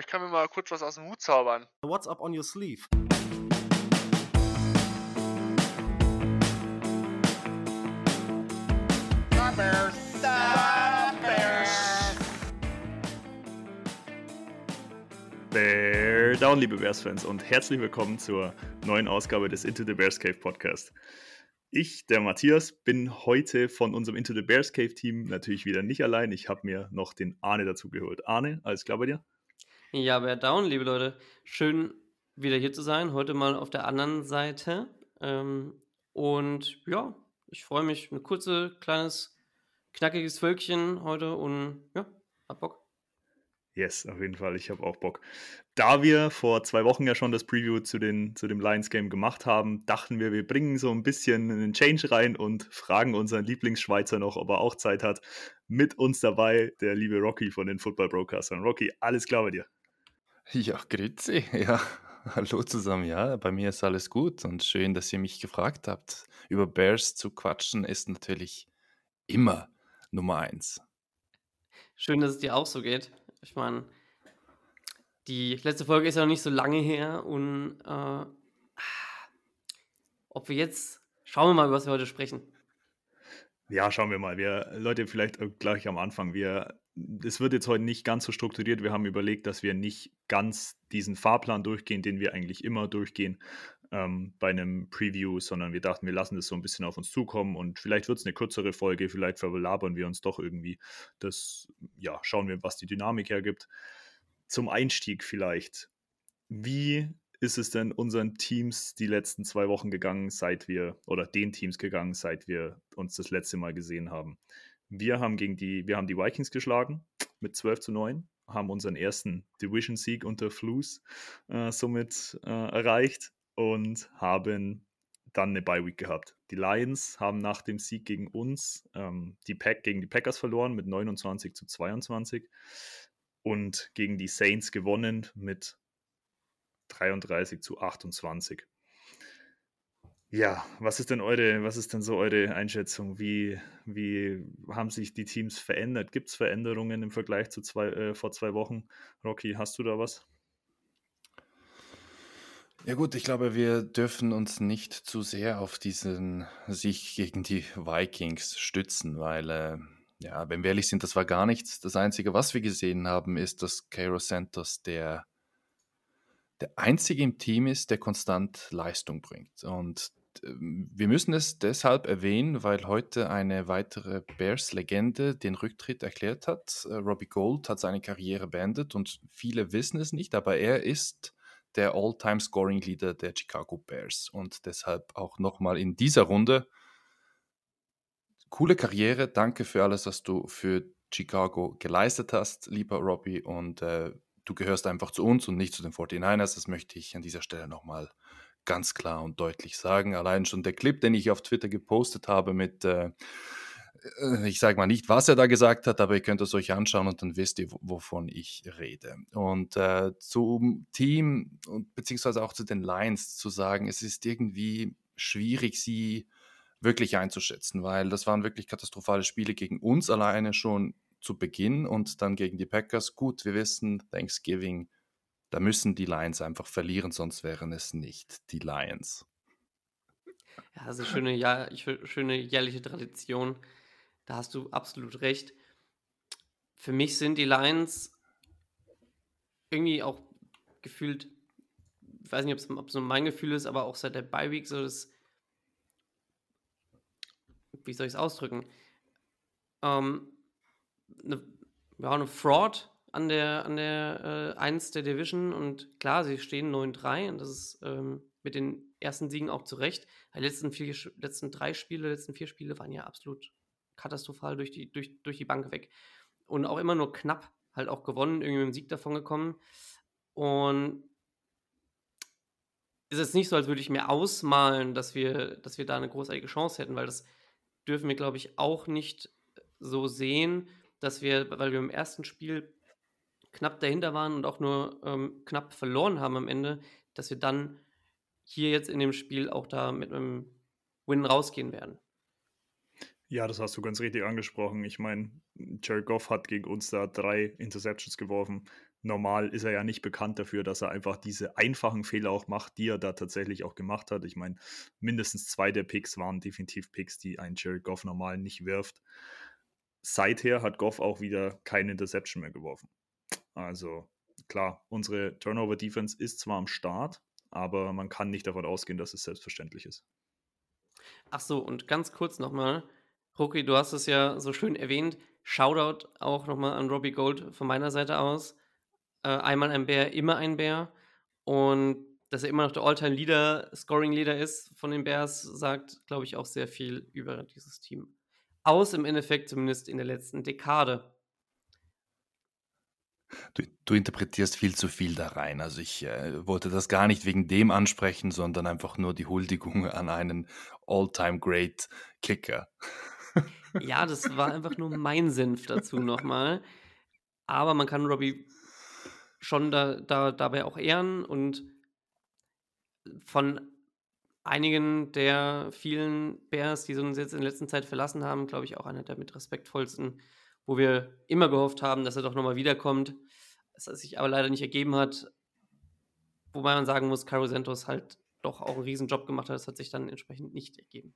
ich kann mir mal kurz was aus dem Hut zaubern. What's up on your sleeve? Bear Down, liebe Bears-Fans, und herzlich willkommen zur neuen Ausgabe des Into the Bears Cave Podcast. Ich, der Matthias, bin heute von unserem Into the Bears Cave Team natürlich wieder nicht allein. Ich habe mir noch den Arne dazu geholt. Arne, alles klar bei dir? Ja, Bear Down, liebe Leute. Schön wieder hier zu sein. Heute mal auf der anderen Seite. Ähm, und ja, ich freue mich. Ein kurzes, kleines, knackiges Völkchen heute und ja, hab Bock. Yes, auf jeden Fall. Ich habe auch Bock. Da wir vor zwei Wochen ja schon das Preview zu, den, zu dem Lions Game gemacht haben, dachten wir, wir bringen so ein bisschen einen Change rein und fragen unseren Lieblingsschweizer noch, ob er auch Zeit hat. Mit uns dabei der liebe Rocky von den Football Broadcastern. Rocky, alles klar bei dir? Ja, grüezi. Ja, hallo zusammen. Ja, bei mir ist alles gut und schön, dass ihr mich gefragt habt. Über Bears zu quatschen ist natürlich immer Nummer eins. Schön, dass es dir auch so geht. Ich meine, die letzte Folge ist ja noch nicht so lange her und äh, ob wir jetzt, schauen wir mal, über was wir heute sprechen. Ja, schauen wir mal. Wir, Leute, vielleicht gleich am Anfang. Wir, es wird jetzt heute nicht ganz so strukturiert. Wir haben überlegt, dass wir nicht ganz diesen Fahrplan durchgehen, den wir eigentlich immer durchgehen ähm, bei einem Preview, sondern wir dachten, wir lassen das so ein bisschen auf uns zukommen und vielleicht wird es eine kürzere Folge, vielleicht verlabern wir uns doch irgendwie. Das, ja, schauen wir, was die Dynamik hergibt. Zum Einstieg vielleicht. Wie ist es denn unseren Teams die letzten zwei Wochen gegangen, seit wir, oder den Teams gegangen, seit wir uns das letzte Mal gesehen haben? Wir haben gegen die, wir haben die Vikings geschlagen mit 12 zu 9, haben unseren ersten Division-Sieg unter Flus äh, somit äh, erreicht und haben dann eine Bye Week gehabt. Die Lions haben nach dem Sieg gegen uns ähm, die Pack gegen die Packers verloren mit 29 zu 22 und gegen die Saints gewonnen mit 33 zu 28. Ja, was ist denn eure, was ist denn so eure Einschätzung? Wie, wie haben sich die Teams verändert? Gibt es Veränderungen im Vergleich zu zwei, äh, vor zwei Wochen? Rocky, hast du da was? Ja gut, ich glaube, wir dürfen uns nicht zu sehr auf diesen Sieg gegen die Vikings stützen, weil, äh, ja, wenn wir ehrlich sind, das war gar nichts. Das Einzige, was wir gesehen haben, ist, dass Cairo Santos der, der Einzige im Team ist, der konstant Leistung bringt. Und wir müssen es deshalb erwähnen, weil heute eine weitere Bears-Legende den Rücktritt erklärt hat. Äh, Robbie Gold hat seine Karriere beendet und viele wissen es nicht, aber er ist der All-Time-Scoring-Leader der Chicago Bears. Und deshalb auch nochmal in dieser Runde coole Karriere. Danke für alles, was du für Chicago geleistet hast, lieber Robbie. Und äh, du gehörst einfach zu uns und nicht zu den 49ers. Das möchte ich an dieser Stelle nochmal ganz klar und deutlich sagen. Allein schon der Clip, den ich auf Twitter gepostet habe mit äh, äh, ich sage mal nicht, was er da gesagt hat, aber ihr könnt es euch anschauen und dann wisst ihr, wovon ich rede. Und äh, zum Team und beziehungsweise auch zu den Lions zu sagen, es ist irgendwie schwierig, sie wirklich einzuschätzen, weil das waren wirklich katastrophale Spiele gegen uns alleine schon zu Beginn und dann gegen die Packers. Gut, wir wissen, Thanksgiving, da müssen die Lions einfach verlieren, sonst wären es nicht die Lions. Ja, das ist eine schöne, ja, schöne jährliche Tradition da hast du absolut recht. Für mich sind die Lions irgendwie auch gefühlt, ich weiß nicht, ob es so mein Gefühl ist, aber auch seit der Bye Week so das, wie soll ich es ausdrücken? Ähm, eine, ja, eine Fraud an der, an der äh, 1 der Division und klar, sie stehen 9-3 und das ist ähm, mit den ersten Siegen auch zurecht. Die letzten, vier, letzten drei Spiele, letzten vier Spiele waren ja absolut katastrophal durch die, durch, durch die Bank weg. Und auch immer nur knapp halt auch gewonnen, irgendwie mit dem Sieg davon gekommen. Und ist es nicht so, als würde ich mir ausmalen, dass wir, dass wir da eine großartige Chance hätten, weil das dürfen wir, glaube ich, auch nicht so sehen, dass wir, weil wir im ersten Spiel knapp dahinter waren und auch nur ähm, knapp verloren haben am Ende, dass wir dann hier jetzt in dem Spiel auch da mit einem Win rausgehen werden. Ja, das hast du ganz richtig angesprochen. Ich meine, Jared Goff hat gegen uns da drei Interceptions geworfen. normal ist er ja nicht bekannt dafür, dass er einfach diese einfachen Fehler auch macht, die er da tatsächlich auch gemacht hat. Ich meine, mindestens zwei der Picks waren definitiv Picks, die ein Jared Goff normal nicht wirft. Seither hat Goff auch wieder keine Interception mehr geworfen. Also klar, unsere Turnover-Defense ist zwar am Start, aber man kann nicht davon ausgehen, dass es selbstverständlich ist. Ach so, und ganz kurz nochmal, Ruki, du hast es ja so schön erwähnt. Shoutout auch nochmal an Robbie Gold von meiner Seite aus. Äh, einmal ein Bär, immer ein Bär. Und dass er immer noch der All-Time-Leader, Scoring-Leader ist von den Bears, sagt, glaube ich, auch sehr viel über dieses Team. Aus im Endeffekt, zumindest in der letzten Dekade. Du, du interpretierst viel zu viel da rein. Also ich äh, wollte das gar nicht wegen dem ansprechen, sondern einfach nur die Huldigung an einen All-Time-Great Kicker. Ja, das war einfach nur mein Senf dazu nochmal. Aber man kann Robbie schon da, da, dabei auch ehren und von einigen der vielen Bears, die uns jetzt in der letzten Zeit verlassen haben, glaube ich auch einer der mit respektvollsten, wo wir immer gehofft haben, dass er doch nochmal wiederkommt, es sich aber leider nicht ergeben hat. Wobei man sagen muss, Caro Santos halt doch auch einen Riesenjob gemacht hat, das hat sich dann entsprechend nicht ergeben.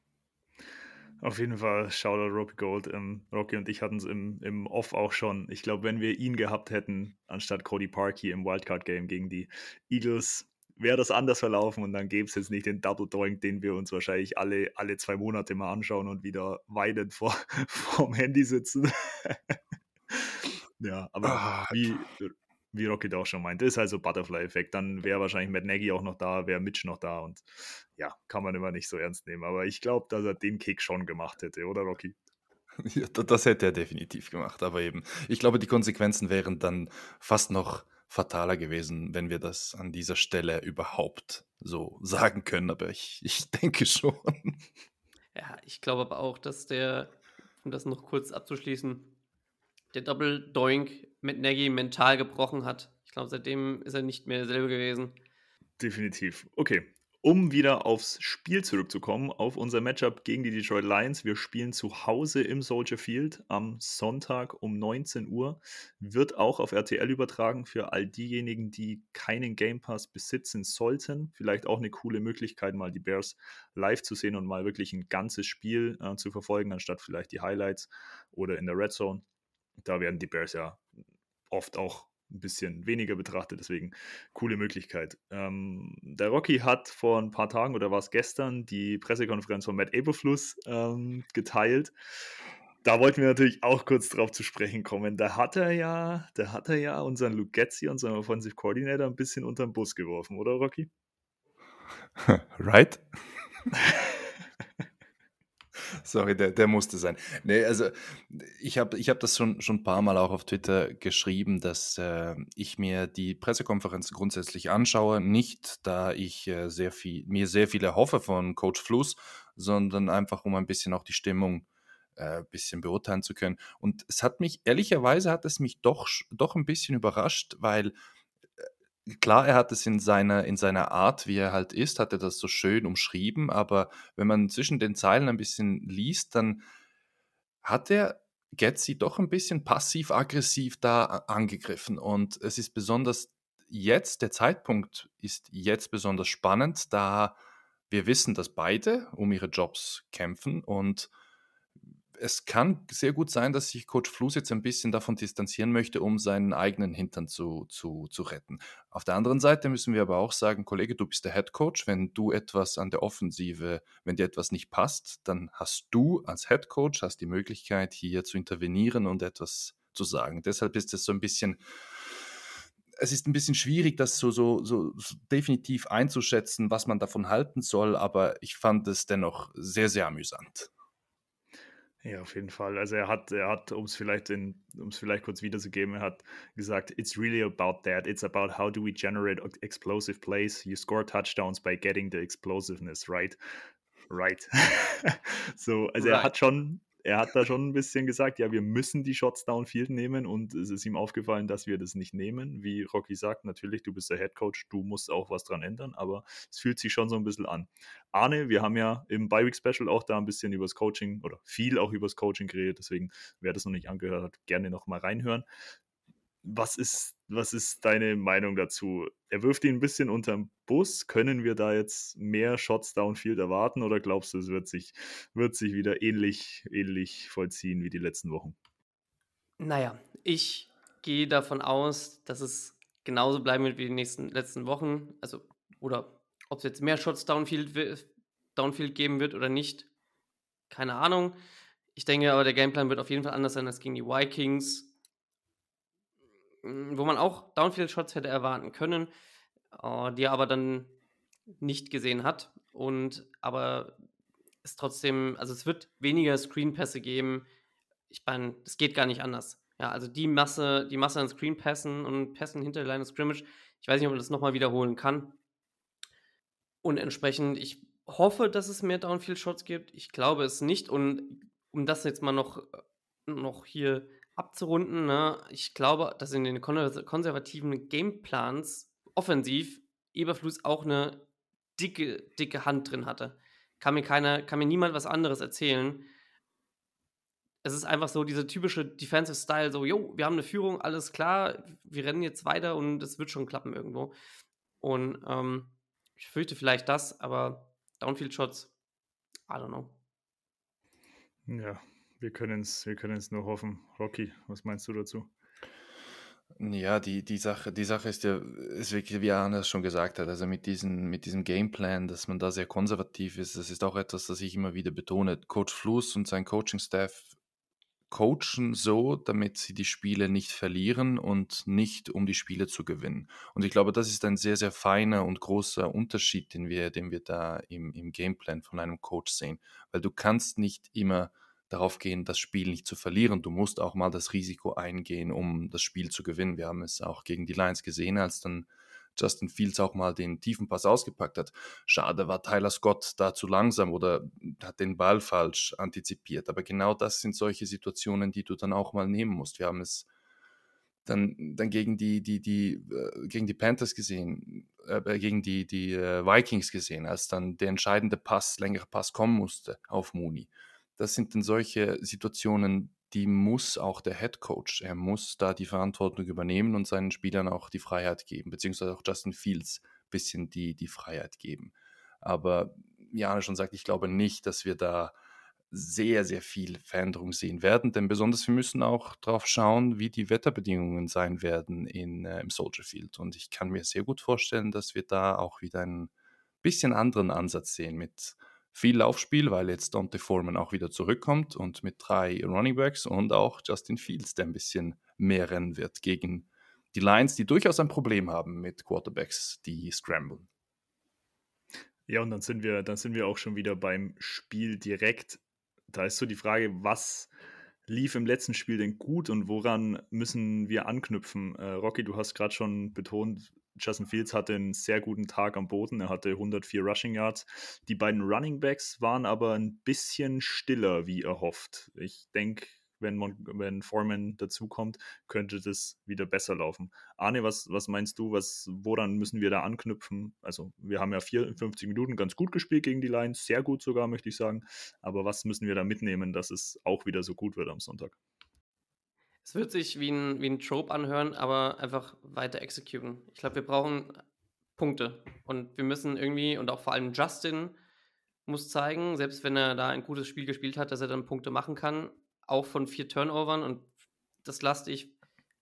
Auf jeden Fall, Shoutout Rocky Gold. Ähm, Rocky und ich hatten es im, im Off auch schon. Ich glaube, wenn wir ihn gehabt hätten, anstatt Cody Parkey im Wildcard-Game gegen die Eagles, wäre das anders verlaufen und dann gäbe es jetzt nicht den Double Doink, den wir uns wahrscheinlich alle, alle zwei Monate mal anschauen und wieder weinend vor, vorm Handy sitzen. ja, aber ah, wie, wie Rocket auch schon meinte, ist halt so Butterfly-Effekt. Dann wäre wahrscheinlich Matt Nagy auch noch da, wäre Mitch noch da und ja, kann man immer nicht so ernst nehmen. Aber ich glaube, dass er den Kick schon gemacht hätte, oder Rocky? Ja, das hätte er definitiv gemacht. Aber eben, ich glaube, die Konsequenzen wären dann fast noch fataler gewesen, wenn wir das an dieser Stelle überhaupt so sagen können. Aber ich, ich denke schon. Ja, ich glaube aber auch, dass der, um das noch kurz abzuschließen, der Double Doink mit Nagy mental gebrochen hat. Ich glaube, seitdem ist er nicht mehr derselbe gewesen. Definitiv. Okay. Um wieder aufs Spiel zurückzukommen, auf unser Matchup gegen die Detroit Lions. Wir spielen zu Hause im Soldier Field am Sonntag um 19 Uhr. Wird auch auf RTL übertragen für all diejenigen, die keinen Game Pass besitzen sollten. Vielleicht auch eine coole Möglichkeit, mal die Bears live zu sehen und mal wirklich ein ganzes Spiel äh, zu verfolgen, anstatt vielleicht die Highlights oder in der Red Zone. Da werden die Bears ja oft auch ein bisschen weniger betrachtet, deswegen coole Möglichkeit. Ähm, der Rocky hat vor ein paar Tagen oder war es gestern die Pressekonferenz von Matt Eberfluss ähm, geteilt. Da wollten wir natürlich auch kurz drauf zu sprechen kommen. Da hat er ja, da hat er ja unseren Luke Getzi, unseren Offensive Coordinator, ein bisschen unter den Bus geworfen, oder Rocky? Right? Sorry, der, der musste sein. Nee, also ich habe ich hab das schon, schon ein paar Mal auch auf Twitter geschrieben, dass äh, ich mir die Pressekonferenz grundsätzlich anschaue, nicht da ich äh, sehr viel, mir sehr viel erhoffe von Coach Fluss, sondern einfach um ein bisschen auch die Stimmung ein äh, bisschen beurteilen zu können. Und es hat mich, ehrlicherweise hat es mich doch, doch ein bisschen überrascht, weil klar, er hat es in seiner, in seiner Art, wie er halt ist, hat er das so schön umschrieben, aber wenn man zwischen den Zeilen ein bisschen liest, dann hat er Getzi doch ein bisschen passiv-aggressiv da angegriffen. Und es ist besonders jetzt, der Zeitpunkt ist jetzt besonders spannend, da wir wissen, dass beide um ihre Jobs kämpfen und es kann sehr gut sein, dass sich Coach Flus jetzt ein bisschen davon distanzieren möchte, um seinen eigenen Hintern zu, zu, zu retten. Auf der anderen Seite müssen wir aber auch sagen, Kollege, du bist der Head Coach. Wenn du etwas an der Offensive, wenn dir etwas nicht passt, dann hast du als Head Coach hast die Möglichkeit, hier zu intervenieren und etwas zu sagen. Deshalb ist es so ein bisschen, es ist ein bisschen schwierig, das so, so, so definitiv einzuschätzen, was man davon halten soll, aber ich fand es dennoch sehr, sehr amüsant. Ja, auf jeden Fall. Also er hat, er hat, um es vielleicht in, um es vielleicht kurz wiederzugeben, er hat gesagt, it's really about that. It's about how do we generate explosive plays. You score touchdowns by getting the explosiveness, right? Right. so, also right. er hat schon, er hat da schon ein bisschen gesagt, ja, wir müssen die Shots downfield nehmen und es ist ihm aufgefallen, dass wir das nicht nehmen. Wie Rocky sagt, natürlich, du bist der Head Coach, du musst auch was dran ändern, aber es fühlt sich schon so ein bisschen an. Arne, wir haben ja im Bi-Week Special auch da ein bisschen übers Coaching oder viel auch übers Coaching geredet, deswegen, wer das noch nicht angehört hat, gerne noch mal reinhören. Was ist, was ist deine Meinung dazu? Er wirft ihn ein bisschen unterm Bus. Können wir da jetzt mehr Shots downfield erwarten oder glaubst du, es wird sich, wird sich wieder ähnlich, ähnlich vollziehen wie die letzten Wochen? Naja, ich gehe davon aus, dass es genauso bleiben wird wie die nächsten letzten Wochen. Also, oder ob es jetzt mehr Shots downfield, downfield geben wird oder nicht, keine Ahnung. Ich denke aber, der Gameplan wird auf jeden Fall anders sein als gegen die Vikings wo man auch Downfield-Shots hätte erwarten können, äh, die er aber dann nicht gesehen hat. Und aber es trotzdem, also es wird weniger Screen-Pässe geben. Ich meine, es geht gar nicht anders. Ja, also die Masse, die Masse an Screen-Pässen und Pässen hinter der Line of Scrimmage, ich weiß nicht, ob man das nochmal wiederholen kann. Und entsprechend, ich hoffe, dass es mehr Downfield-Shots gibt. Ich glaube es nicht. Und um das jetzt mal noch, noch hier abzurunden, ne, ich glaube, dass in den konservativen Gameplans offensiv Eberflus auch eine dicke, dicke Hand drin hatte. Kann mir keiner, kann mir niemand was anderes erzählen. Es ist einfach so diese typische Defensive Style, so, jo, wir haben eine Führung, alles klar, wir rennen jetzt weiter und es wird schon klappen irgendwo. Und ähm, ich fürchte vielleicht das, aber Downfield Shots, I don't know. Ja, wir können es wir nur hoffen. Rocky, was meinst du dazu? Ja, die, die, Sache, die Sache ist ja, ist wirklich, wie Arne schon gesagt hat, also mit, diesen, mit diesem Gameplan, dass man da sehr konservativ ist, das ist auch etwas, das ich immer wieder betone. Coach Fluss und sein Coaching-Staff coachen so, damit sie die Spiele nicht verlieren und nicht um die Spiele zu gewinnen. Und ich glaube, das ist ein sehr, sehr feiner und großer Unterschied, den wir, den wir da im, im Gameplan von einem Coach sehen. Weil du kannst nicht immer darauf gehen, das Spiel nicht zu verlieren. Du musst auch mal das Risiko eingehen, um das Spiel zu gewinnen. Wir haben es auch gegen die Lions gesehen, als dann Justin Fields auch mal den tiefen Pass ausgepackt hat. Schade war Tyler Scott da zu langsam oder hat den Ball falsch antizipiert. Aber genau das sind solche Situationen, die du dann auch mal nehmen musst. Wir haben es dann, dann gegen, die, die, die, äh, gegen die Panthers gesehen, äh, gegen die, die äh, Vikings gesehen, als dann der entscheidende Pass, längere Pass kommen musste auf Mooney das sind dann solche Situationen, die muss auch der Head Coach, er muss da die Verantwortung übernehmen und seinen Spielern auch die Freiheit geben, beziehungsweise auch Justin Fields ein bisschen die, die Freiheit geben. Aber Jana schon sagt, ich glaube nicht, dass wir da sehr, sehr viel Veränderung sehen werden, denn besonders wir müssen auch darauf schauen, wie die Wetterbedingungen sein werden in, äh, im Soldier Field. Und ich kann mir sehr gut vorstellen, dass wir da auch wieder einen bisschen anderen Ansatz sehen mit viel Laufspiel, weil jetzt Dante Foreman auch wieder zurückkommt und mit drei Running Backs und auch Justin Fields, der ein bisschen mehr rennen wird gegen die Lions, die durchaus ein Problem haben mit Quarterbacks, die scramblen. Ja, und dann sind wir, dann sind wir auch schon wieder beim Spiel direkt. Da ist so die Frage, was lief im letzten Spiel denn gut und woran müssen wir anknüpfen? Äh, Rocky, du hast gerade schon betont, Justin Fields hatte einen sehr guten Tag am Boden. Er hatte 104 Rushing Yards. Die beiden Running Backs waren aber ein bisschen stiller, wie erhofft. Ich denke, wenn, wenn Foreman dazukommt, könnte das wieder besser laufen. Arne, was, was meinst du? Was, woran müssen wir da anknüpfen? Also, wir haben ja 54 Minuten ganz gut gespielt gegen die Lions, sehr gut sogar, möchte ich sagen. Aber was müssen wir da mitnehmen, dass es auch wieder so gut wird am Sonntag? Es wird sich wie ein, wie ein Trope anhören, aber einfach weiter exekutieren. Ich glaube, wir brauchen Punkte. Und wir müssen irgendwie, und auch vor allem Justin muss zeigen, selbst wenn er da ein gutes Spiel gespielt hat, dass er dann Punkte machen kann, auch von vier Turnovern. Und das lasse ich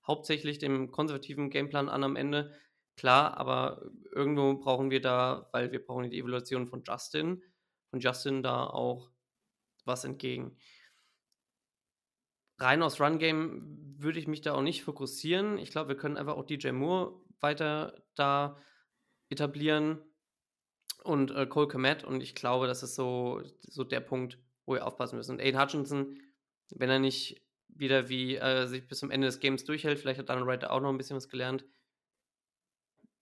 hauptsächlich dem konservativen Gameplan an am Ende. Klar, aber irgendwo brauchen wir da, weil wir brauchen die Evaluation von Justin, von Justin da auch was entgegen rein aus Run-Game würde ich mich da auch nicht fokussieren. Ich glaube, wir können einfach auch DJ Moore weiter da etablieren und äh, Cole Komet. Und ich glaube, das ist so, so der Punkt, wo wir aufpassen müssen. Und Aiden Hutchinson, wenn er nicht wieder wie äh, sich bis zum Ende des Games durchhält, vielleicht hat Donald Wright auch noch ein bisschen was gelernt.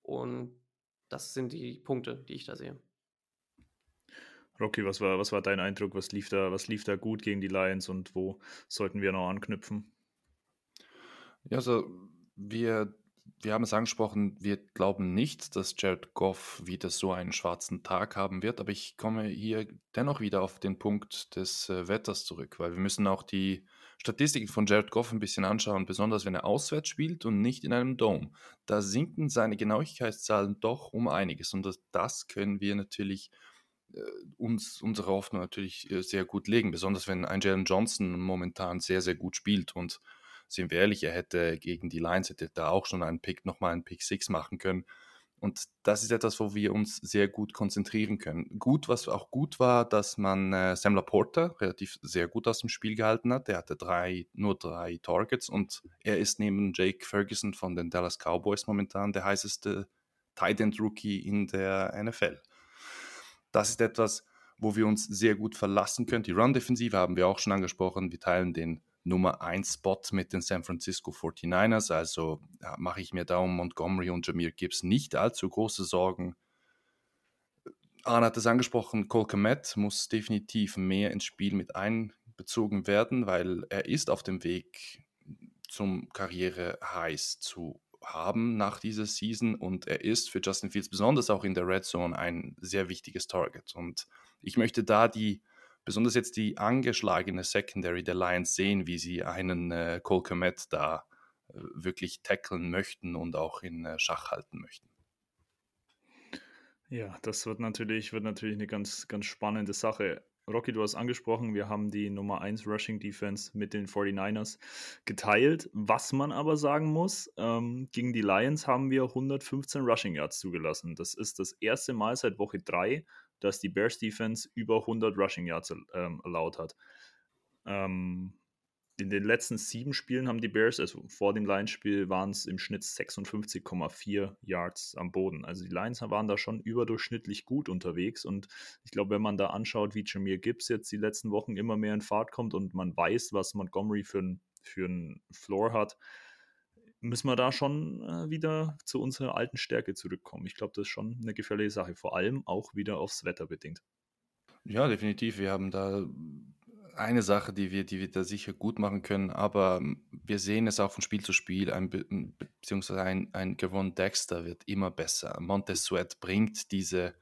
Und das sind die Punkte, die ich da sehe. Rocky, was war, was war dein Eindruck? Was lief, da, was lief da gut gegen die Lions und wo sollten wir noch anknüpfen? Ja, also wir, wir haben es angesprochen, wir glauben nicht, dass Jared Goff wieder so einen schwarzen Tag haben wird, aber ich komme hier dennoch wieder auf den Punkt des äh, Wetters zurück, weil wir müssen auch die Statistiken von Jared Goff ein bisschen anschauen, besonders wenn er auswärts spielt und nicht in einem Dome, da sinken seine Genauigkeitszahlen doch um einiges. Und das, das können wir natürlich uns unsere Hoffnung natürlich äh, sehr gut legen, besonders wenn ein Jalen Johnson momentan sehr, sehr gut spielt und sind wir ehrlich, er hätte gegen die Lions hätte da auch schon einen Pick, nochmal einen Pick 6 machen können. Und das ist etwas, wo wir uns sehr gut konzentrieren können. Gut, was auch gut war, dass man äh, Sam Laporta relativ sehr gut aus dem Spiel gehalten hat. Er hatte drei, nur drei Targets und er ist neben Jake Ferguson von den Dallas Cowboys momentan der heißeste Tight End Rookie in der NFL. Das ist etwas, wo wir uns sehr gut verlassen können. Die Run-Defensive haben wir auch schon angesprochen. Wir teilen den Nummer 1 Spot mit den San Francisco 49ers. Also mache ich mir da um Montgomery und Jameer Gibbs nicht allzu große Sorgen. Arne hat es angesprochen, Cole Komet muss definitiv mehr ins Spiel mit einbezogen werden, weil er ist auf dem Weg zum Karriere-Highs zu haben nach dieser Season und er ist für Justin Fields besonders auch in der Red Zone ein sehr wichtiges Target. Und ich möchte da die besonders jetzt die angeschlagene Secondary der Lions sehen, wie sie einen äh, Cole Komet da äh, wirklich tackeln möchten und auch in äh, Schach halten möchten. Ja, das wird natürlich, wird natürlich eine ganz, ganz spannende Sache. Rocky, du hast angesprochen, wir haben die Nummer 1 Rushing Defense mit den 49ers geteilt. Was man aber sagen muss, ähm, gegen die Lions haben wir 115 Rushing Yards zugelassen. Das ist das erste Mal seit Woche 3, dass die Bears Defense über 100 Rushing Yards ähm, erlaubt hat. Ähm, in den letzten sieben Spielen haben die Bears, also vor dem Lions-Spiel, waren es im Schnitt 56,4 Yards am Boden. Also die Lions waren da schon überdurchschnittlich gut unterwegs. Und ich glaube, wenn man da anschaut, wie Jameer Gibbs jetzt die letzten Wochen immer mehr in Fahrt kommt und man weiß, was Montgomery für einen für Floor hat, müssen wir da schon äh, wieder zu unserer alten Stärke zurückkommen. Ich glaube, das ist schon eine gefährliche Sache, vor allem auch wieder aufs Wetter bedingt. Ja, definitiv. Wir haben da eine Sache, die wir, die wir da sicher gut machen können, aber wir sehen es auch von Spiel zu Spiel, ein, beziehungsweise ein, ein Gavon Dexter wird immer besser. Montez Sweat bringt diese,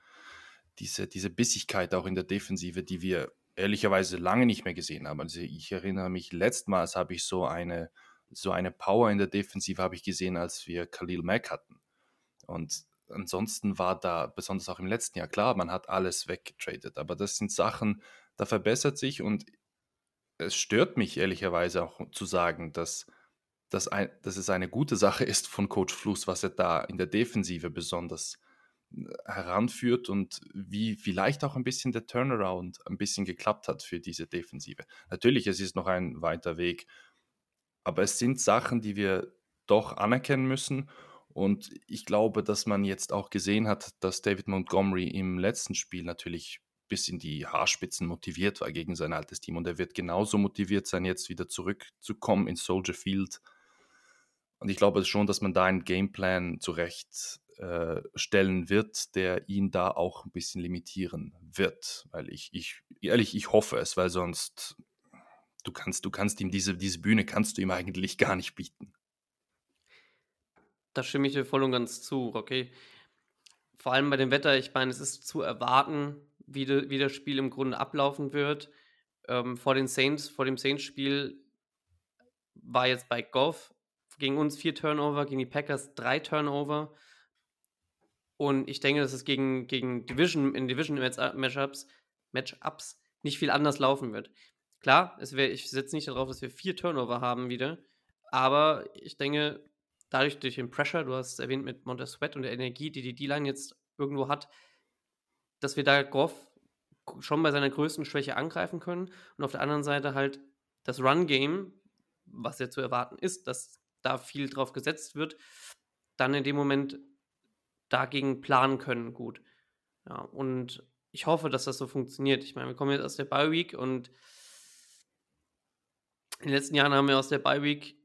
diese, diese Bissigkeit auch in der Defensive, die wir ehrlicherweise lange nicht mehr gesehen haben. Also ich erinnere mich, letztmals habe ich so eine so eine Power in der Defensive habe ich gesehen, als wir Khalil Mack hatten. Und ansonsten war da, besonders auch im letzten Jahr, klar, man hat alles weggetradet, aber das sind Sachen, da verbessert sich und es stört mich ehrlicherweise auch zu sagen, dass, dass, ein, dass es eine gute Sache ist von Coach Fluss, was er da in der Defensive besonders äh, heranführt und wie vielleicht auch ein bisschen der Turnaround ein bisschen geklappt hat für diese Defensive. Natürlich, es ist noch ein weiter Weg aber es sind Sachen, die wir doch anerkennen müssen. Und ich glaube, dass man jetzt auch gesehen hat, dass David Montgomery im letzten Spiel natürlich bis in die Haarspitzen motiviert war gegen sein altes Team. Und er wird genauso motiviert sein, jetzt wieder zurückzukommen in Soldier Field. Und ich glaube schon, dass man da einen Gameplan zurechtstellen äh, wird, der ihn da auch ein bisschen limitieren wird. Weil ich, ich, ehrlich, ich hoffe es, weil sonst du kannst, du kannst ihm diese, diese Bühne kannst du ihm eigentlich gar nicht bieten. Da stimme ich dir voll und ganz zu, okay. Vor allem bei dem Wetter, ich meine, es ist zu erwarten, wie, de, wie das Spiel im Grunde ablaufen wird. Ähm, vor den Saints, vor dem Saints-Spiel war jetzt bei Goff gegen uns vier Turnover, gegen die Packers drei Turnover. Und ich denke, dass es gegen, gegen Division, in Division-Matchups Matchups nicht viel anders laufen wird. Klar, wär, ich setze nicht darauf, dass wir vier Turnover haben wieder, aber ich denke, dadurch durch den Pressure, du hast es erwähnt mit Montez Sweat und der Energie, die die D-Line jetzt irgendwo hat, dass wir da Goff schon bei seiner größten Schwäche angreifen können und auf der anderen Seite halt das Run-Game, was ja zu erwarten ist, dass da viel drauf gesetzt wird, dann in dem Moment dagegen planen können gut. Ja, und ich hoffe, dass das so funktioniert. Ich meine, wir kommen jetzt aus der Bye Week und in den letzten Jahren haben wir aus der Bye Week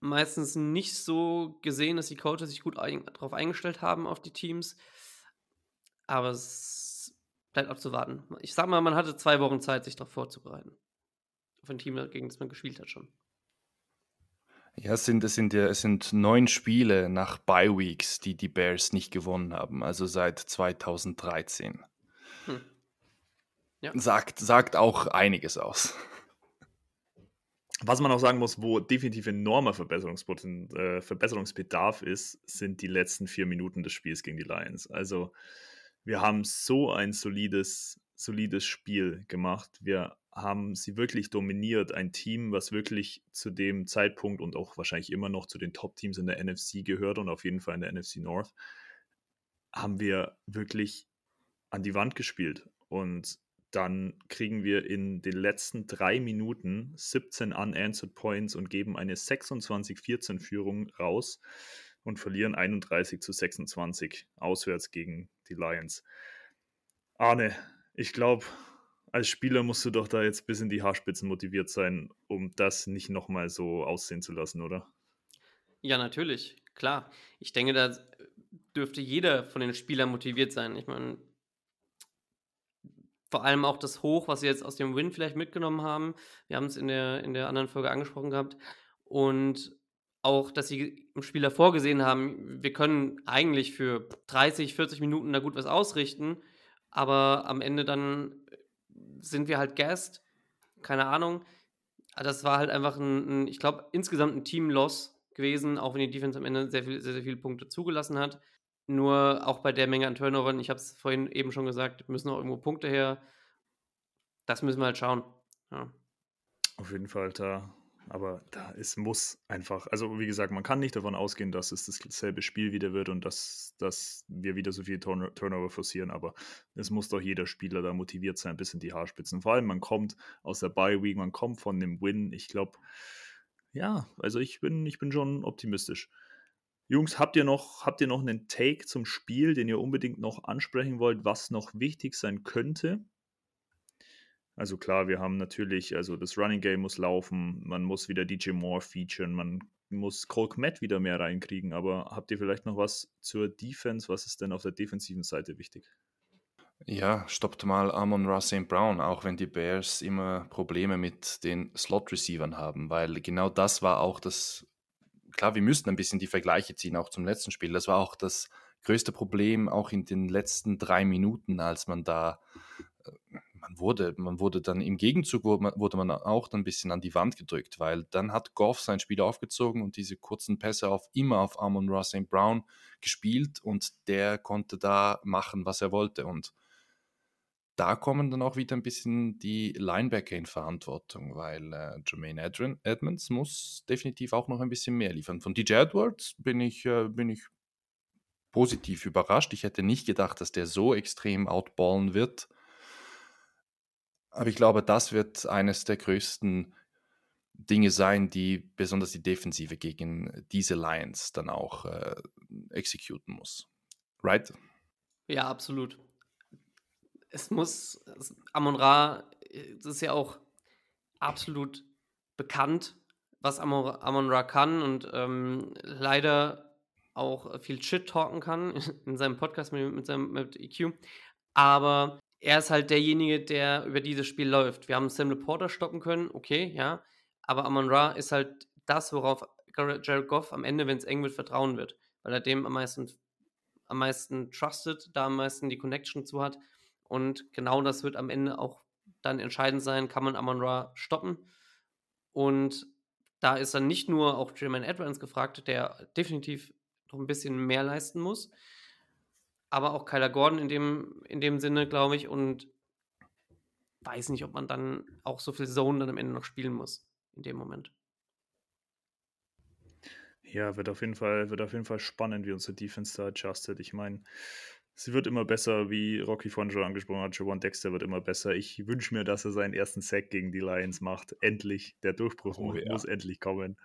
meistens nicht so gesehen, dass die Coaches sich gut ein, darauf eingestellt haben auf die Teams. Aber es bleibt abzuwarten. Ich sag mal, man hatte zwei Wochen Zeit, sich darauf vorzubereiten. Auf ein Team, gegen das man gespielt hat schon. Ja, es sind, es sind, es sind neun Spiele nach Bye Weeks, die die Bears nicht gewonnen haben, also seit 2013. Hm. Ja. Sagt, sagt auch einiges aus. Was man auch sagen muss, wo definitiv enormer Verbesserungspoten äh, Verbesserungsbedarf ist, sind die letzten vier Minuten des Spiels gegen die Lions. Also wir haben so ein solides, solides Spiel gemacht. Wir haben sie wirklich dominiert. Ein Team, was wirklich zu dem Zeitpunkt und auch wahrscheinlich immer noch zu den Top-Teams in der NFC gehört und auf jeden Fall in der NFC North, haben wir wirklich an die Wand gespielt. Und dann kriegen wir in den letzten drei Minuten 17 unanswered Points und geben eine 26-14 Führung raus und verlieren 31 zu 26 auswärts gegen die Lions. Arne, ich glaube, als Spieler musst du doch da jetzt bis in die Haarspitzen motiviert sein, um das nicht nochmal so aussehen zu lassen, oder? Ja, natürlich, klar. Ich denke, da dürfte jeder von den Spielern motiviert sein. Ich meine, vor allem auch das Hoch, was sie jetzt aus dem Win vielleicht mitgenommen haben. Wir haben es in der, in der anderen Folge angesprochen gehabt. Und auch, dass sie im Spiel davor gesehen haben, wir können eigentlich für 30, 40 Minuten da gut was ausrichten, aber am Ende dann sind wir halt Gast. Keine Ahnung. Das war halt einfach ein, ein ich glaube, insgesamt ein Team-Loss gewesen, auch wenn die Defense am Ende sehr, viel, sehr, sehr viele Punkte zugelassen hat. Nur auch bei der Menge an Turnovern, ich habe es vorhin eben schon gesagt, müssen auch irgendwo Punkte her. Das müssen wir halt schauen. Ja. Auf jeden Fall, da, aber da es muss einfach, also wie gesagt, man kann nicht davon ausgehen, dass es dasselbe Spiel wieder wird und dass, dass wir wieder so viel Turn Turnover forcieren, aber es muss doch jeder Spieler da motiviert sein, bis in die Haarspitzen. Vor allem, man kommt aus der Bye Week, man kommt von dem Win. Ich glaube, ja, also ich bin, ich bin schon optimistisch. Jungs, habt ihr noch, habt ihr noch einen Take zum Spiel, den ihr unbedingt noch ansprechen wollt, was noch wichtig sein könnte? Also klar, wir haben natürlich, also das Running Game muss laufen, man muss wieder DJ Moore featuren, man muss Cole Kmet wieder mehr reinkriegen, aber habt ihr vielleicht noch was zur Defense? Was ist denn auf der defensiven Seite wichtig? Ja, stoppt mal Amon Ra St. Brown, auch wenn die Bears immer Probleme mit den Slot-Receivern haben, weil genau das war auch das klar, wir müssten ein bisschen die Vergleiche ziehen, auch zum letzten Spiel. Das war auch das größte Problem, auch in den letzten drei Minuten, als man da, äh, man wurde, man wurde dann im Gegenzug wurde man, auch dann ein bisschen an die Wand gedrückt, weil dann hat Goff sein Spiel aufgezogen und diese kurzen Pässe auf immer auf Amon Ross St. Brown gespielt und der konnte da machen, was er wollte und da kommen dann auch wieder ein bisschen die Linebacker in Verantwortung, weil äh, Jermaine Edrin, Edmonds muss definitiv auch noch ein bisschen mehr liefern. Von DJ Edwards bin ich, äh, bin ich positiv überrascht. Ich hätte nicht gedacht, dass der so extrem outballen wird. Aber ich glaube, das wird eines der größten Dinge sein, die besonders die Defensive gegen diese Lions dann auch äh, exekuten muss. Right? Ja, absolut es muss, Amon Ra, das ist ja auch absolut bekannt, was Amon, Amon Ra kann und ähm, leider auch viel Shit talken kann in seinem Podcast mit, mit seinem mit EQ. Aber er ist halt derjenige, der über dieses Spiel läuft. Wir haben Sam Porter stoppen können, okay, ja. Aber Amon Ra ist halt das, worauf Jared Goff am Ende, wenn es eng wird, vertrauen wird. Weil er dem am meisten, am meisten trustet, da am meisten die Connection zu hat. Und genau das wird am Ende auch dann entscheidend sein, kann man Amon Ra stoppen. Und da ist dann nicht nur auch Jermaine Edwards gefragt, der definitiv noch ein bisschen mehr leisten muss, aber auch Kyler Gordon in dem, in dem Sinne, glaube ich, und weiß nicht, ob man dann auch so viel Zone dann am Ende noch spielen muss in dem Moment. Ja, wird auf jeden Fall, wird auf jeden Fall spannend, wie unsere Defense da adjusted. Ich meine, Sie wird immer besser, wie Rocky von schon angesprochen hat. Javon Dexter wird immer besser. Ich wünsche mir, dass er seinen ersten Sack gegen die Lions macht. Endlich. Der Durchbruch oh, muss, ja. muss endlich kommen.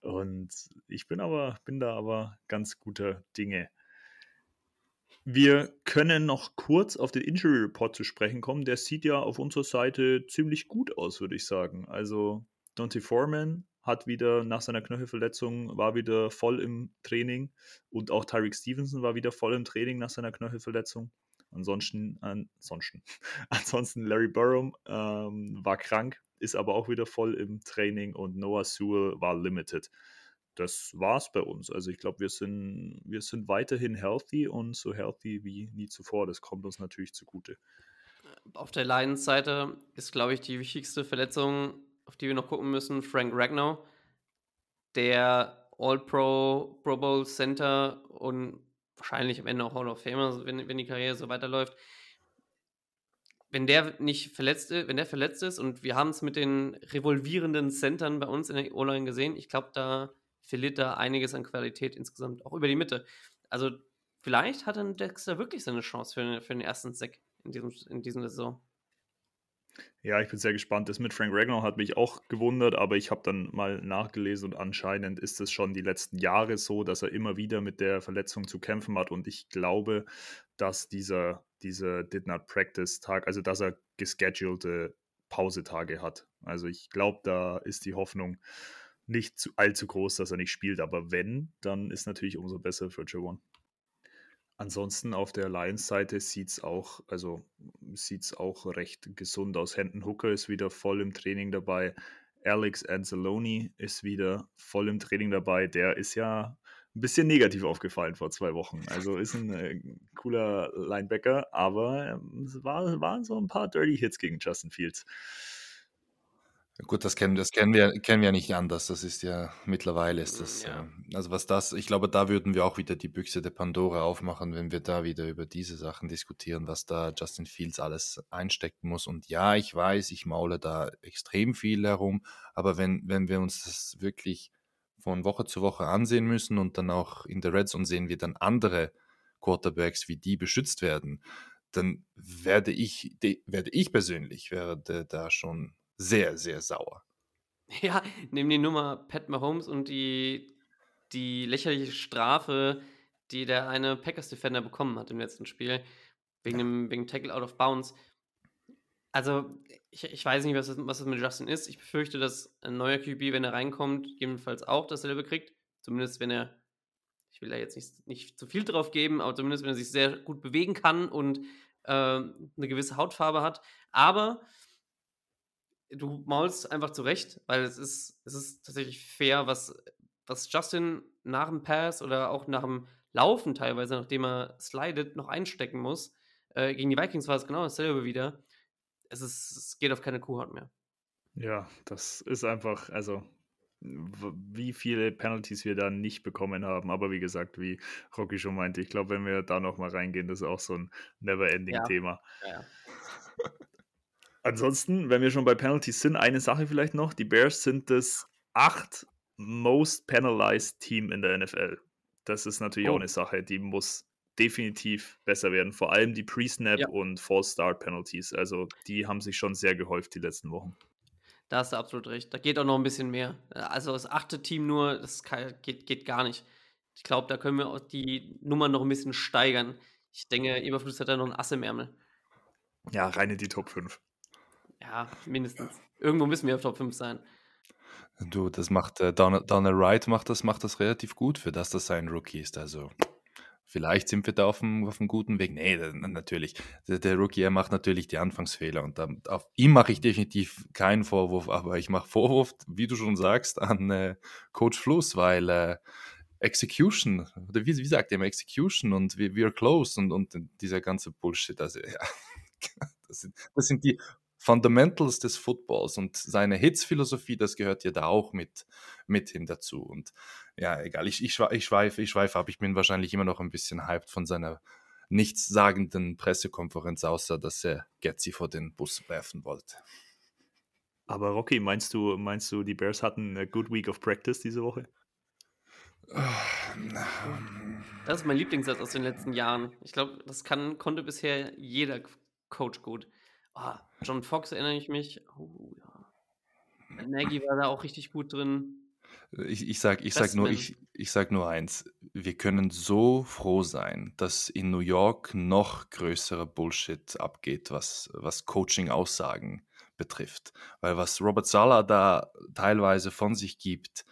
Und ich bin aber, bin da aber ganz guter Dinge. Wir können noch kurz auf den Injury Report zu sprechen kommen. Der sieht ja auf unserer Seite ziemlich gut aus, würde ich sagen. Also Dante Foreman hat wieder nach seiner Knöchelverletzung, war wieder voll im Training und auch Tyreek Stevenson war wieder voll im Training nach seiner Knöchelverletzung. Ansonsten, ansonsten, ansonsten Larry Burrow ähm, war krank, ist aber auch wieder voll im Training und Noah Sewell war limited. Das war's bei uns. Also ich glaube, wir sind, wir sind weiterhin healthy und so healthy wie nie zuvor. Das kommt uns natürlich zugute. Auf der Lions-Seite ist, glaube ich, die wichtigste Verletzung auf die wir noch gucken müssen, Frank Ragnow, der All-Pro, Pro Bowl Center und wahrscheinlich am Ende auch Hall of Famer, wenn, wenn die Karriere so weiterläuft. Wenn der nicht verletzt ist, wenn der verletzt ist und wir haben es mit den revolvierenden Centern bei uns in der O-Line gesehen, ich glaube, da verliert da einiges an Qualität insgesamt, auch über die Mitte. Also vielleicht hat dann Dexter wirklich seine Chance für, für den ersten Sack in diesem, in diesem Saison. Ja, ich bin sehr gespannt. Das mit Frank Ragnar hat mich auch gewundert, aber ich habe dann mal nachgelesen und anscheinend ist es schon die letzten Jahre so, dass er immer wieder mit der Verletzung zu kämpfen hat und ich glaube, dass dieser, dieser Did Not Practice Tag, also dass er geschedulte Pausetage hat. Also ich glaube, da ist die Hoffnung nicht zu, allzu groß, dass er nicht spielt, aber wenn, dann ist natürlich umso besser für Javon. Ansonsten auf der Lions-Seite sieht es auch, also sieht's auch recht gesund aus. Hendon Hooker ist wieder voll im Training dabei. Alex Anzalone ist wieder voll im Training dabei. Der ist ja ein bisschen negativ aufgefallen vor zwei Wochen. Also ist ein äh, cooler Linebacker, aber ähm, es war, waren so ein paar Dirty Hits gegen Justin Fields. Gut, das kennen, das kennen wir, kennen wir nicht anders. Das ist ja mittlerweile ist das. Ja. Äh, also was das, ich glaube, da würden wir auch wieder die Büchse der Pandora aufmachen, wenn wir da wieder über diese Sachen diskutieren, was da Justin Fields alles einstecken muss. Und ja, ich weiß, ich maule da extrem viel herum, aber wenn, wenn wir uns das wirklich von Woche zu Woche ansehen müssen und dann auch in der Red Zone sehen wir dann andere Quarterbacks, wie die beschützt werden, dann werde ich, werde ich persönlich werde da schon sehr, sehr sauer. Ja, nimm die Nummer Pat Mahomes und die, die lächerliche Strafe, die der eine Packers-Defender bekommen hat im letzten Spiel, wegen dem wegen Tackle out of bounds. Also, ich, ich weiß nicht, was das, was das mit Justin ist. Ich befürchte, dass ein neuer QB, wenn er reinkommt, gegebenenfalls auch dasselbe kriegt. Zumindest, wenn er, ich will da jetzt nicht, nicht zu viel drauf geben, aber zumindest, wenn er sich sehr gut bewegen kann und äh, eine gewisse Hautfarbe hat. Aber du maulst einfach zurecht, weil es ist, es ist tatsächlich fair, was, was Justin nach dem Pass oder auch nach dem Laufen teilweise, nachdem er slidet, noch einstecken muss. Äh, gegen die Vikings war es genau dasselbe wieder. Es, ist, es geht auf keine Kuhhaut mehr. Ja, das ist einfach, also wie viele Penalties wir da nicht bekommen haben. Aber wie gesagt, wie Rocky schon meinte, ich glaube, wenn wir da nochmal reingehen, das ist auch so ein Never-Ending-Thema. Ja. Ja, ja. Ansonsten, wenn wir schon bei Penalties sind, eine Sache vielleicht noch. Die Bears sind das acht most penalized Team in der NFL. Das ist natürlich oh. auch eine Sache, die muss definitiv besser werden. Vor allem die Pre-Snap ja. und Fall-Start-Penalties. Also die haben sich schon sehr gehäuft die letzten Wochen. Da hast du absolut recht. Da geht auch noch ein bisschen mehr. Also das achte Team nur, das geht, geht gar nicht. Ich glaube, da können wir auch die Nummer noch ein bisschen steigern. Ich denke, Eberfluss hat da noch ein Ass im Ärmel. Ja, rein in die Top 5. Ja, mindestens. Irgendwo müssen wir auf Top 5 sein. Du, das macht äh, Donald Wright macht das, macht das relativ gut, für das das sein Rookie ist. Also vielleicht sind wir da auf einem, auf guten Weg. Nee, natürlich. Der, der, Rookie, er macht natürlich die Anfangsfehler und dann, auf ihm mache ich definitiv keinen Vorwurf, aber ich mache Vorwurf, wie du schon sagst, an äh, Coach Fluss, weil äh, Execution, oder wie, wie sagt er Execution und we, we're close und, und dieser ganze Bullshit. Also, ja. Das sind, das sind die Fundamentals des Footballs und seine Hits-Philosophie, das gehört ja da auch mit, mit hin dazu. Und ja, egal, ich, ich, ich schweife ich schweif ab. Ich bin wahrscheinlich immer noch ein bisschen hyped von seiner nichtssagenden Pressekonferenz, außer dass er Getzi vor den Bus werfen wollte. Aber Rocky, meinst du, meinst du, die Bears hatten eine good week of practice diese Woche? Das ist mein Lieblingssatz aus den letzten Jahren. Ich glaube, das kann, konnte bisher jeder Coach gut. Oh, John Fox erinnere ich mich. Oh, ja. Nagy war da auch richtig gut drin. Ich, ich sag, ich sag nur, ich, ich sag nur eins. Wir können so froh sein, dass in New York noch größere Bullshit abgeht, was, was Coaching-Aussagen betrifft. Weil was Robert Sala da teilweise von sich gibt,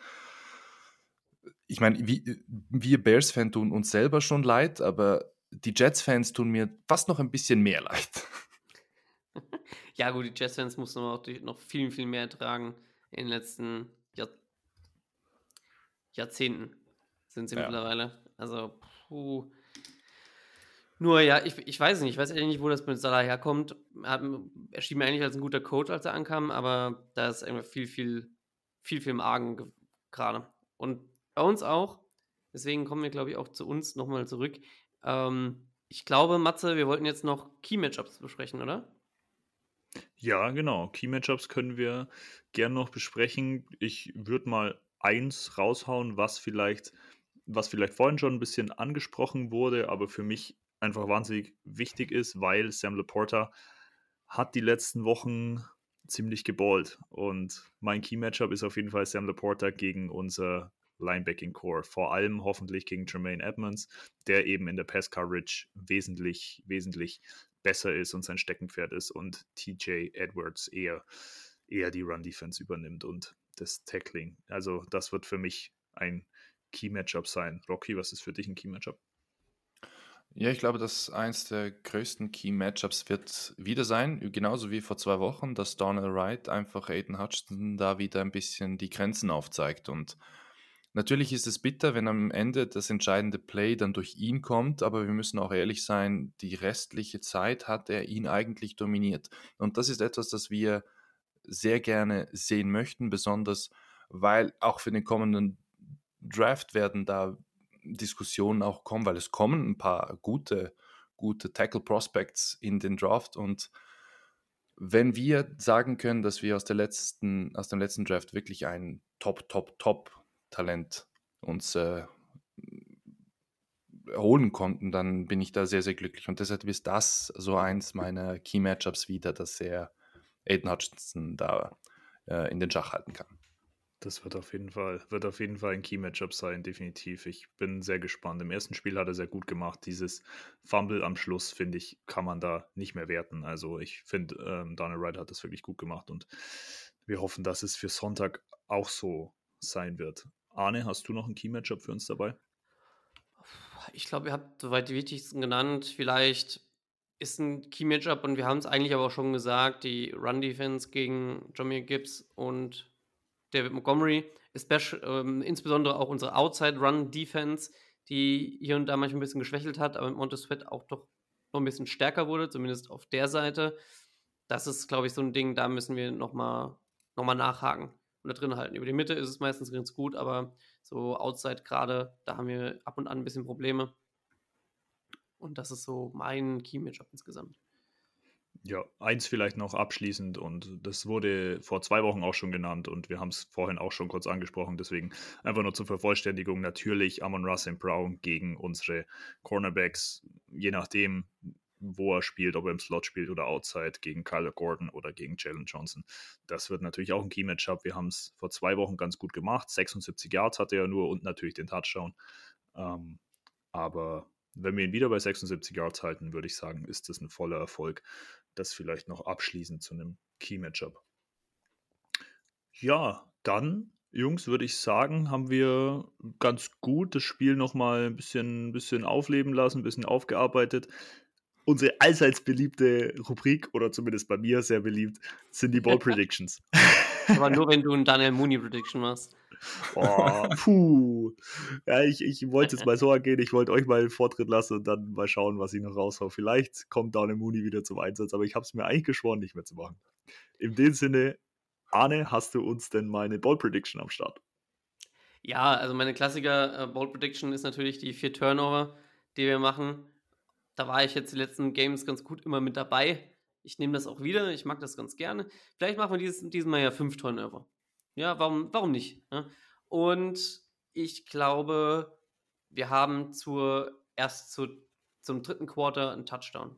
ich meine, wir Bears-Fans tun uns selber schon leid, aber die Jets-Fans tun mir fast noch ein bisschen mehr leid. ja, gut, die Jets-Fans mussten auch noch viel, viel mehr tragen in den letzten Jahr Jahrzehnten sind sie ja. mittlerweile. Also, puh. Nur ja, ich, ich weiß nicht, ich weiß ehrlich nicht, wo das mit Salah herkommt. Er schien mir eigentlich als ein guter Coach, als er ankam, aber da ist irgendwie viel, viel, viel, viel im Argen gerade. Und bei uns auch. Deswegen kommen wir, glaube ich, auch zu uns nochmal zurück. Ähm, ich glaube, Matze, wir wollten jetzt noch Key-Matchups besprechen, oder? Ja, genau. Key-Matchups können wir gern noch besprechen. Ich würde mal eins raushauen, was vielleicht, was vielleicht vorhin schon ein bisschen angesprochen wurde, aber für mich einfach wahnsinnig wichtig ist, weil Sam Laporta hat die letzten Wochen ziemlich geballt. Und mein Key-Matchup ist auf jeden Fall Sam Laporta gegen unser Linebacking Core. Vor allem hoffentlich gegen Jermaine Edmonds, der eben in der Pass Coverage wesentlich, wesentlich besser ist und sein Steckenpferd ist und TJ Edwards eher, eher die Run Defense übernimmt und das Tackling. Also, das wird für mich ein Key Matchup sein. Rocky, was ist für dich ein Key Matchup? Ja, ich glaube, dass eins der größten Key Matchups wird wieder sein, genauso wie vor zwei Wochen, dass Donald Wright einfach Aiden Hutchinson da wieder ein bisschen die Grenzen aufzeigt. Und natürlich ist es bitter, wenn am Ende das entscheidende Play dann durch ihn kommt, aber wir müssen auch ehrlich sein, die restliche Zeit hat er ihn eigentlich dominiert. Und das ist etwas, das wir sehr gerne sehen möchten, besonders weil auch für den kommenden Draft werden da Diskussionen auch kommen, weil es kommen ein paar gute, gute Tackle Prospects in den Draft und wenn wir sagen können, dass wir aus, der letzten, aus dem letzten Draft wirklich ein Top, Top, Top Talent uns äh, holen konnten, dann bin ich da sehr, sehr glücklich. Und deshalb ist das so eins meiner Key Matchups wieder, dass er Aiden Hutchinson da äh, in den Schach halten kann. Das wird auf jeden Fall, wird auf jeden Fall ein Key-Matchup sein, definitiv. Ich bin sehr gespannt. Im ersten Spiel hat er sehr gut gemacht. Dieses Fumble am Schluss, finde ich, kann man da nicht mehr werten. Also ich finde, ähm, Daniel Wright hat das wirklich gut gemacht und wir hoffen, dass es für Sonntag auch so sein wird. Arne, hast du noch ein Key-Matchup für uns dabei? Ich glaube, ihr habt soweit die wichtigsten genannt. Vielleicht ist ein Key-Matchup und wir haben es eigentlich aber auch schon gesagt, die Run-Defense gegen Jamir Gibbs und David Montgomery, ähm, insbesondere auch unsere Outside-Run-Defense, die hier und da manchmal ein bisschen geschwächelt hat, aber mit Sweat auch doch noch ein bisschen stärker wurde, zumindest auf der Seite. Das ist, glaube ich, so ein Ding, da müssen wir nochmal noch mal nachhaken und da drin halten. Über die Mitte ist es meistens ganz gut, aber so Outside gerade, da haben wir ab und an ein bisschen Probleme. Und das ist so mein Key-Matchup insgesamt. Ja, eins vielleicht noch abschließend und das wurde vor zwei Wochen auch schon genannt und wir haben es vorhin auch schon kurz angesprochen, deswegen einfach nur zur Vervollständigung. Natürlich Amon Russell Brown gegen unsere Cornerbacks, je nachdem, wo er spielt, ob er im Slot spielt oder outside, gegen Kyler Gordon oder gegen Jalen Johnson. Das wird natürlich auch ein Key-Matchup. Wir haben es vor zwei Wochen ganz gut gemacht. 76 Yards hatte er nur und natürlich den Touchdown. Ähm, aber wenn wir ihn wieder bei 76 Yards halten, würde ich sagen, ist das ein voller Erfolg das vielleicht noch abschließend zu einem Key-Matchup. Ja, dann, Jungs, würde ich sagen, haben wir ganz gut das Spiel nochmal ein bisschen, bisschen aufleben lassen, ein bisschen aufgearbeitet. Unsere allseits beliebte Rubrik, oder zumindest bei mir sehr beliebt, sind die Ball Predictions. Aber nur, wenn du einen Daniel Mooney Prediction machst. Oh, puh. Ja, ich, ich wollte jetzt mal so angehen, ich wollte euch mal den Vortritt lassen und dann mal schauen, was ich noch raushau. Vielleicht kommt Daniel Mooney wieder zum Einsatz, aber ich habe es mir eigentlich geschworen, nicht mehr zu machen. In dem Sinne, Arne, hast du uns denn mal eine Ball Prediction am Start? Ja, also meine Klassiker äh, Ball Prediction ist natürlich die vier Turnover, die wir machen. Da war ich jetzt die letzten Games ganz gut immer mit dabei. Ich nehme das auch wieder, ich mag das ganz gerne. Vielleicht machen wir dieses, diesmal ja fünf Turnover. Ja, warum, warum nicht? Ne? Und ich glaube, wir haben zur, erst zu, zum dritten Quarter einen Touchdown.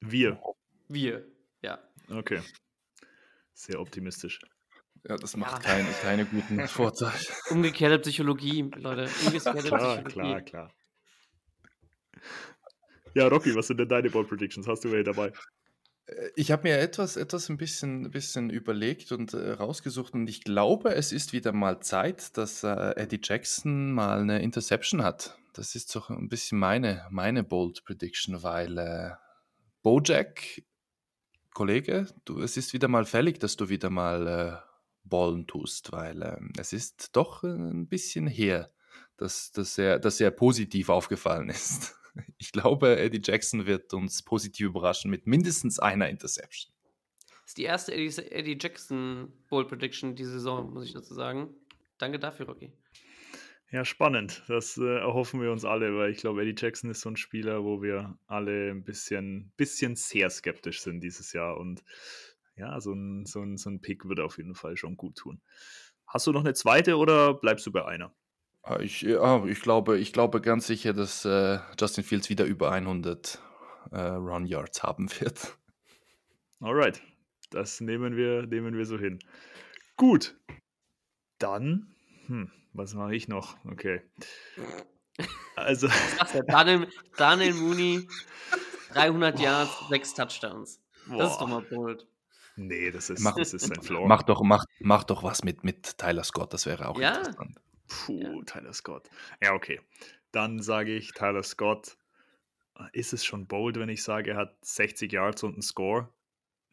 Wir. Wir, ja. Okay. Sehr optimistisch. Ja, das macht ja. Keine, keine guten Vorteile. Umgekehrte Psychologie, Leute. Umgekehrte klar, Psychologie. klar, klar. Ja, Rocky, was sind denn deine Ball Predictions? Hast du welche dabei? Äh, ich habe mir etwas, etwas ein bisschen, bisschen überlegt und äh, rausgesucht und ich glaube, es ist wieder mal Zeit, dass äh, Eddie Jackson mal eine Interception hat. Das ist doch ein bisschen meine, meine Bold Prediction, weil äh, Bojack, Kollege, du, es ist wieder mal fällig, dass du wieder mal äh, ballen tust, weil äh, es ist doch ein bisschen her, dass, dass, er, dass er positiv aufgefallen ist. Ich glaube, Eddie Jackson wird uns positiv überraschen mit mindestens einer Interception. Das ist die erste Eddie, Eddie Jackson Bold Prediction diese Saison, muss ich dazu sagen. Danke dafür, Rocky. Ja, spannend. Das äh, erhoffen wir uns alle, weil ich glaube, Eddie Jackson ist so ein Spieler, wo wir alle ein bisschen, bisschen sehr skeptisch sind dieses Jahr. Und ja, so ein, so, ein, so ein Pick würde auf jeden Fall schon gut tun. Hast du noch eine zweite oder bleibst du bei einer? Ah, ich, ja, ich, glaube, ich glaube ganz sicher, dass äh, Justin Fields wieder über 100 äh, Run Yards haben wird. Alright, das nehmen wir, nehmen wir so hin. Gut, dann, hm, was mache ich noch? Okay. Also. Daniel, Daniel Mooney, 300 Yards, 6 Touchdowns. Boah. Das ist doch mal bold. Nee, das ist, mach, das ist sein Floor. Mach doch, mach, mach doch was mit, mit Tyler Scott, das wäre auch ja. interessant. Puh, ja. Tyler Scott. Ja, okay. Dann sage ich Tyler Scott. Ist es schon bold, wenn ich sage, er hat 60 Yards und einen Score?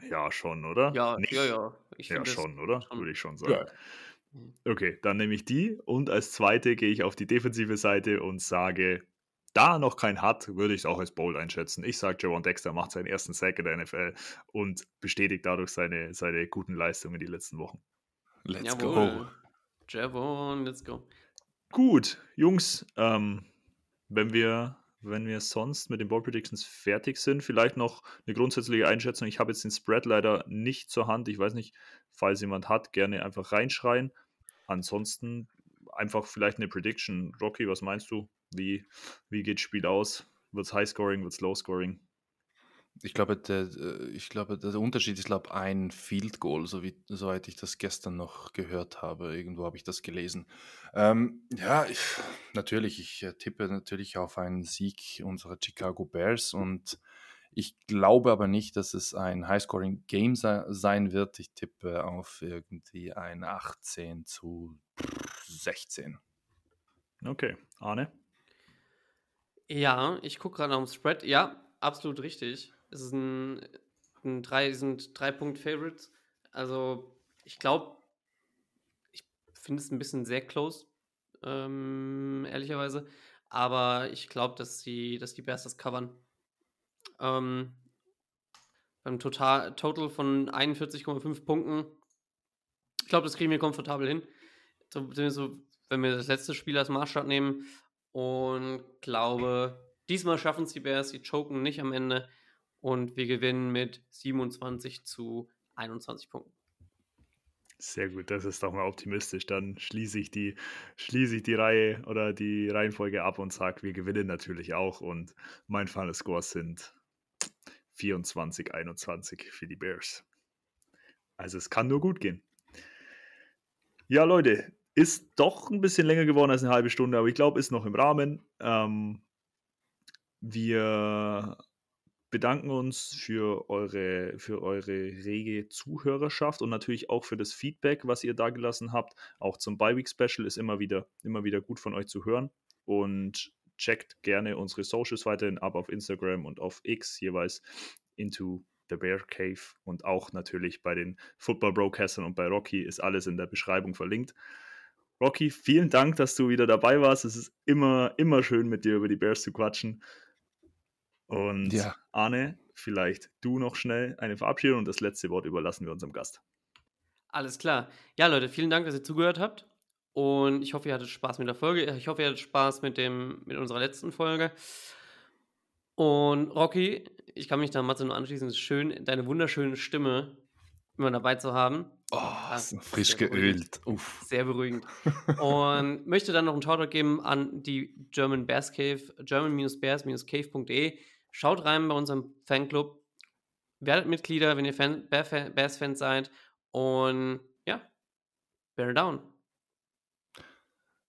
Ja, schon, oder? Ja, Nicht? ja, ja. Ich ja, schon, oder? Schon. Würde ich schon sagen. Ja. Okay, dann nehme ich die und als zweite gehe ich auf die defensive Seite und sage, da noch kein hat, würde ich es auch als bold einschätzen. Ich sage, Javon Dexter macht seinen ersten Sack in der NFL und bestätigt dadurch seine, seine guten Leistungen die letzten Wochen. Let's Jawohl. go. Javon, let's go. Gut, Jungs, ähm, wenn wir wenn wir sonst mit den Ball Predictions fertig sind, vielleicht noch eine grundsätzliche Einschätzung. Ich habe jetzt den Spread leider nicht zur Hand. Ich weiß nicht, falls jemand hat, gerne einfach reinschreien. Ansonsten einfach vielleicht eine Prediction. Rocky, was meinst du? Wie, wie geht das Spiel aus? Wird es Highscoring, wird es Low-Scoring? Ich glaube, der, äh, ich glaube, der Unterschied ist, glaube ein Field Goal, so wie, soweit ich das gestern noch gehört habe. Irgendwo habe ich das gelesen. Ähm, ja, ich, natürlich, ich äh, tippe natürlich auf einen Sieg unserer Chicago Bears und ich glaube aber nicht, dass es ein Highscoring-Game se sein wird. Ich tippe auf irgendwie ein 18 zu 16. Okay, Arne? Ja, ich gucke gerade auf den Spread. Ja, absolut richtig. Es ist ein, ein drei, sind drei Punkt Favorites. Also ich glaube, ich finde es ein bisschen sehr close, ähm, ehrlicherweise. Aber ich glaube, dass die, dass die Bears das covern. Ähm, beim Total, Total von 41,5 Punkten. Ich glaube, das kriegen wir komfortabel hin. So, so, wenn wir das letzte Spiel als Maßstab nehmen. Und glaube, diesmal schaffen es die Bears, die choken nicht am Ende und wir gewinnen mit 27 zu 21 Punkten. Sehr gut, das ist doch mal optimistisch. Dann schließe ich die, schließe ich die Reihe oder die Reihenfolge ab und sage, wir gewinnen natürlich auch. Und mein Final Score sind 24, 21 für die Bears. Also es kann nur gut gehen. Ja, Leute, ist doch ein bisschen länger geworden als eine halbe Stunde, aber ich glaube, ist noch im Rahmen. Ähm, wir bedanken uns für eure, für eure rege Zuhörerschaft und natürlich auch für das Feedback, was ihr da gelassen habt. Auch zum Bi-Week Special ist immer wieder, immer wieder gut von euch zu hören. Und checkt gerne unsere Socials weiterhin ab auf Instagram und auf X, jeweils into the Bear Cave und auch natürlich bei den Football Broadcastern und bei Rocky ist alles in der Beschreibung verlinkt. Rocky, vielen Dank, dass du wieder dabei warst. Es ist immer, immer schön, mit dir über die Bears zu quatschen. Und ja. Arne, vielleicht du noch schnell eine Verabschiedung und das letzte Wort überlassen wir unserem Gast. Alles klar. Ja, Leute, vielen Dank, dass ihr zugehört habt. Und ich hoffe, ihr hattet Spaß mit der Folge. Ich hoffe, ihr hattet Spaß mit, dem, mit unserer letzten Folge. Und Rocky, ich kann mich da mal nur anschließen. Es ist schön, deine wunderschöne Stimme immer dabei zu haben. Oh, das ist frisch geölt. Uff. Sehr beruhigend. Und möchte dann noch einen Shoutout geben an die German Bears Cave, german-bears-cave.de. Schaut rein bei unserem Fanclub. Werdet Mitglieder, wenn ihr Fan, Bears-Fans seid. Und ja, bear down.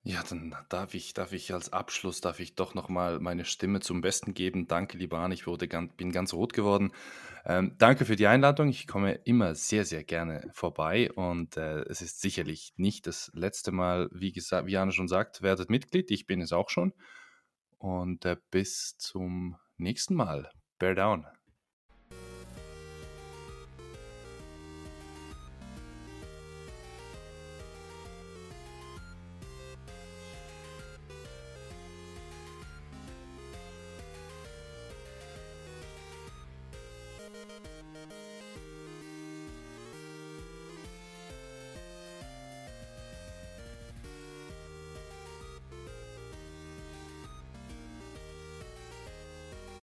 Ja, dann darf ich, darf ich als Abschluss, darf ich doch nochmal meine Stimme zum Besten geben. Danke, lieber Arne, ich wurde ganz, bin ganz rot geworden. Ähm, danke für die Einladung. Ich komme immer sehr, sehr gerne vorbei und äh, es ist sicherlich nicht das letzte Mal, wie gesagt, wie Arne schon sagt, werdet Mitglied. Ich bin es auch schon. Und äh, bis zum nächsten Mal. Bear down.